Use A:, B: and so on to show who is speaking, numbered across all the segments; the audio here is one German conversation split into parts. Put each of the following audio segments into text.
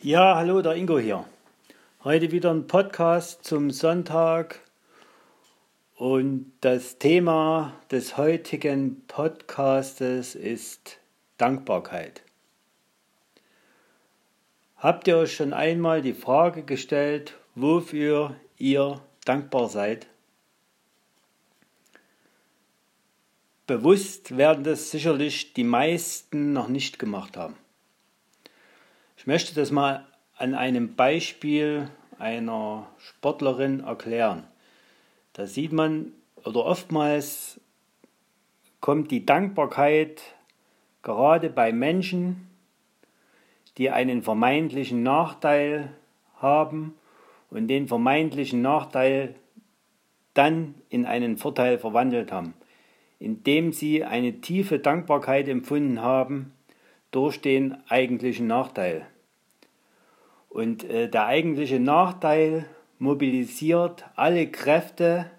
A: Ja, hallo, der Ingo hier. Heute wieder ein Podcast zum Sonntag und das Thema des heutigen Podcastes ist Dankbarkeit. Habt ihr euch schon einmal die Frage gestellt, wofür ihr dankbar seid? Bewusst werden das sicherlich die meisten noch nicht gemacht haben. Ich möchte das mal an einem Beispiel einer Sportlerin erklären. Da sieht man, oder oftmals kommt die Dankbarkeit gerade bei Menschen, die einen vermeintlichen Nachteil haben und den vermeintlichen Nachteil dann in einen Vorteil verwandelt haben, indem sie eine tiefe Dankbarkeit empfunden haben durch den eigentlichen Nachteil. Und äh, der eigentliche Nachteil mobilisiert alle Kräfte,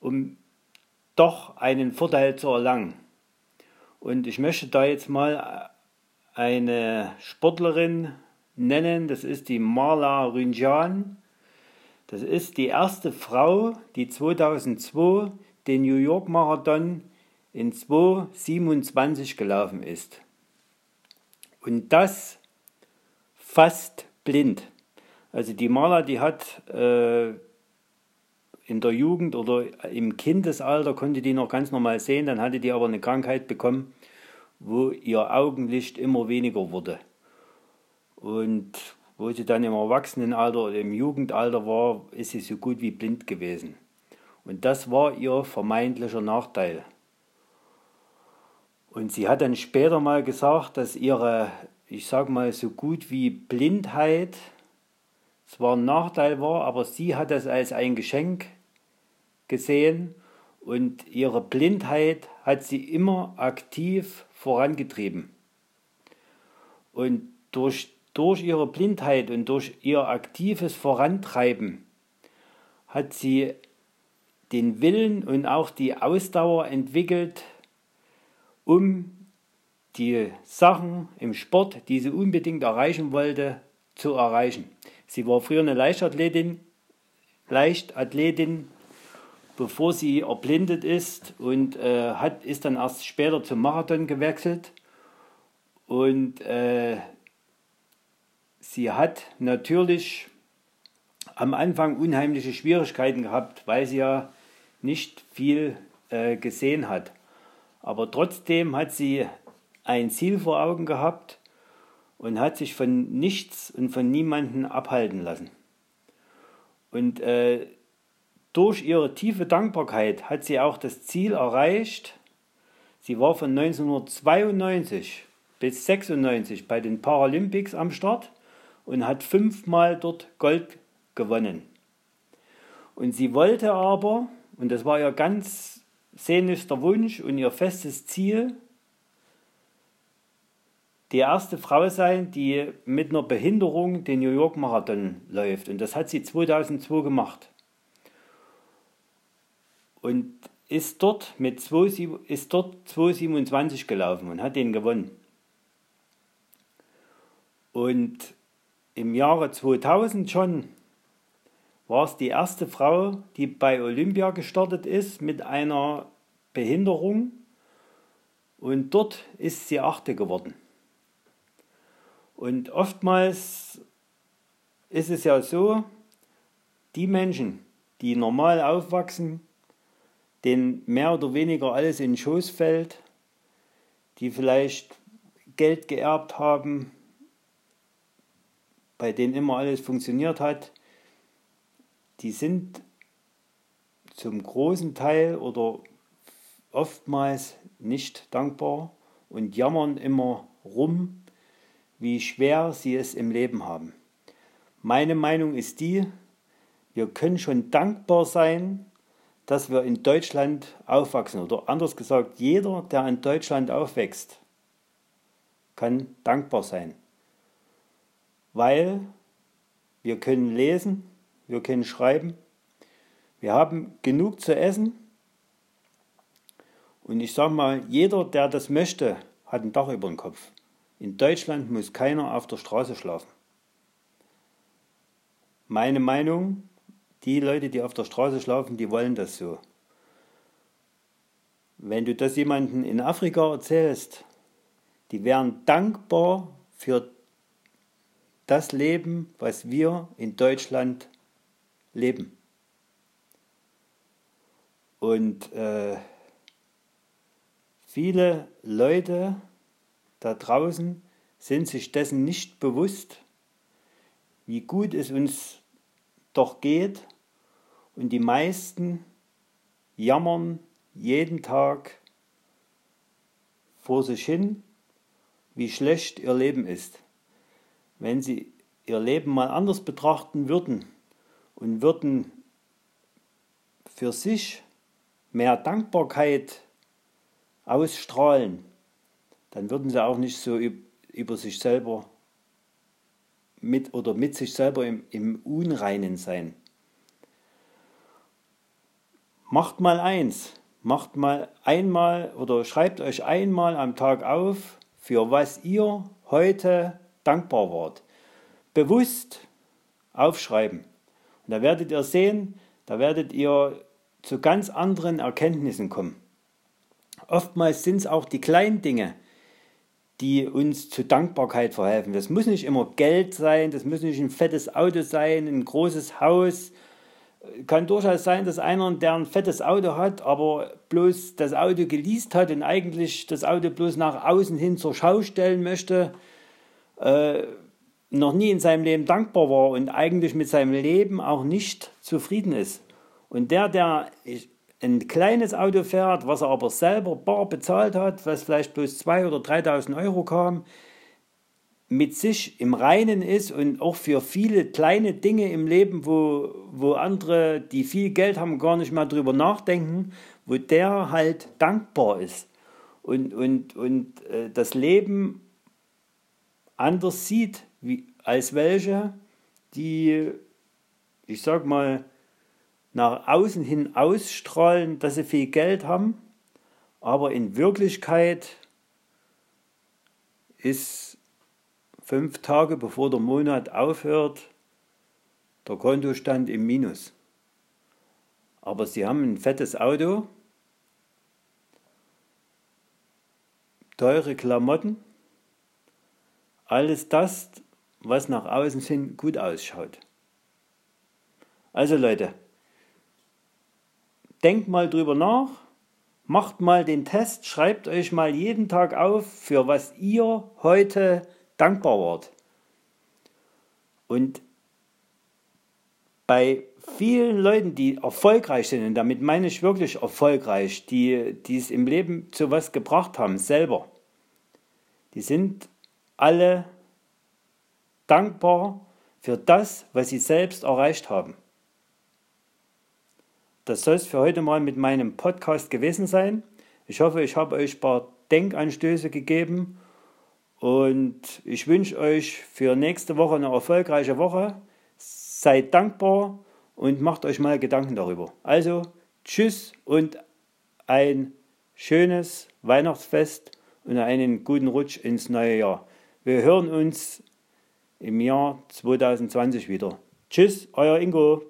A: um doch einen Vorteil zu erlangen. Und ich möchte da jetzt mal eine Sportlerin nennen, das ist die Marla Rünjan. Das ist die erste Frau, die 2002 den New York Marathon in 2,27 gelaufen ist. Und das fast blind. Also die Maler, die hat äh, in der Jugend oder im Kindesalter konnte die noch ganz normal sehen, dann hatte die aber eine Krankheit bekommen, wo ihr Augenlicht immer weniger wurde. Und wo sie dann im Erwachsenenalter oder im Jugendalter war, ist sie so gut wie blind gewesen. Und das war ihr vermeintlicher Nachteil. Und sie hat dann später mal gesagt, dass ihre, ich sag mal, so gut wie Blindheit zwar ein Nachteil war, aber sie hat das als ein Geschenk gesehen und ihre Blindheit hat sie immer aktiv vorangetrieben. Und durch, durch ihre Blindheit und durch ihr aktives Vorantreiben hat sie den Willen und auch die Ausdauer entwickelt, um die Sachen im Sport, die sie unbedingt erreichen wollte, zu erreichen. Sie war früher eine Leichtathletin, Leichtathletin, bevor sie erblindet ist und äh, hat, ist dann erst später zum Marathon gewechselt. Und äh, sie hat natürlich am Anfang unheimliche Schwierigkeiten gehabt, weil sie ja nicht viel äh, gesehen hat. Aber trotzdem hat sie ein Ziel vor Augen gehabt und hat sich von nichts und von niemandem abhalten lassen. Und äh, durch ihre tiefe Dankbarkeit hat sie auch das Ziel erreicht. Sie war von 1992 bis 96 bei den Paralympics am Start und hat fünfmal dort Gold gewonnen. Und sie wollte aber, und das war ihr ganz sehnlichster Wunsch und ihr festes Ziel, die erste Frau sein, die mit einer Behinderung den New York Marathon läuft. Und das hat sie 2002 gemacht. Und ist dort mit 2, ist dort 2,27 gelaufen und hat den gewonnen. Und im Jahre 2000 schon war es die erste Frau, die bei Olympia gestartet ist mit einer Behinderung und dort ist sie achte geworden. Und oftmals ist es ja so, die Menschen, die normal aufwachsen, denen mehr oder weniger alles in den Schoß fällt, die vielleicht Geld geerbt haben, bei denen immer alles funktioniert hat, die sind zum großen Teil oder oftmals nicht dankbar und jammern immer rum, wie schwer sie es im Leben haben. Meine Meinung ist die, wir können schon dankbar sein, dass wir in Deutschland aufwachsen. Oder anders gesagt, jeder, der in Deutschland aufwächst, kann dankbar sein. Weil wir können lesen, wir können schreiben, wir haben genug zu essen. Und ich sage mal, jeder, der das möchte, hat ein Dach über dem Kopf. In Deutschland muss keiner auf der Straße schlafen. meine Meinung, die Leute, die auf der Straße schlafen, die wollen das so. Wenn du das jemandem in Afrika erzählst, die wären dankbar für das Leben, was wir in Deutschland leben. Und äh, viele Leute da draußen sind sich dessen nicht bewusst, wie gut es uns doch geht. Und die meisten jammern jeden Tag vor sich hin, wie schlecht ihr Leben ist. Wenn sie ihr Leben mal anders betrachten würden und würden für sich mehr Dankbarkeit ausstrahlen, dann würden sie auch nicht so über sich selber mit oder mit sich selber im, im Unreinen sein. Macht mal eins, macht mal einmal oder schreibt euch einmal am Tag auf, für was ihr heute dankbar wart. Bewusst aufschreiben. Und da werdet ihr sehen, da werdet ihr zu ganz anderen Erkenntnissen kommen. Oftmals sind es auch die kleinen Dinge, die uns zu Dankbarkeit verhelfen. Das muss nicht immer Geld sein, das muss nicht ein fettes Auto sein, ein großes Haus. Kann durchaus sein, dass einer, der ein fettes Auto hat, aber bloß das Auto geleast hat und eigentlich das Auto bloß nach außen hin zur Schau stellen möchte, äh, noch nie in seinem Leben dankbar war und eigentlich mit seinem Leben auch nicht zufrieden ist. Und der, der ein kleines Auto fährt, was er aber selber bar bezahlt hat, was vielleicht bloß 2.000 oder 3.000 Euro kam, mit sich im Reinen ist und auch für viele kleine Dinge im Leben, wo, wo andere, die viel Geld haben, gar nicht mehr drüber nachdenken, wo der halt dankbar ist und, und, und äh, das Leben anders sieht wie, als welche, die, ich sag mal, nach außen hin ausstrahlen, dass sie viel Geld haben, aber in Wirklichkeit ist fünf Tage bevor der Monat aufhört, der Kontostand im Minus. Aber sie haben ein fettes Auto, teure Klamotten, alles das, was nach außen hin gut ausschaut. Also Leute, denkt mal drüber nach, macht mal den Test, schreibt euch mal jeden Tag auf, für was ihr heute dankbar wart. Und bei vielen Leuten, die erfolgreich sind, und damit meine ich wirklich erfolgreich, die, die es im Leben zu was gebracht haben, selber, die sind alle dankbar für das, was sie selbst erreicht haben. Das soll es für heute mal mit meinem Podcast gewesen sein. Ich hoffe, ich habe euch ein paar Denkanstöße gegeben und ich wünsche euch für nächste Woche eine erfolgreiche Woche. Seid dankbar und macht euch mal Gedanken darüber. Also, tschüss und ein schönes Weihnachtsfest und einen guten Rutsch ins neue Jahr. Wir hören uns im Jahr 2020 wieder. Tschüss, euer Ingo.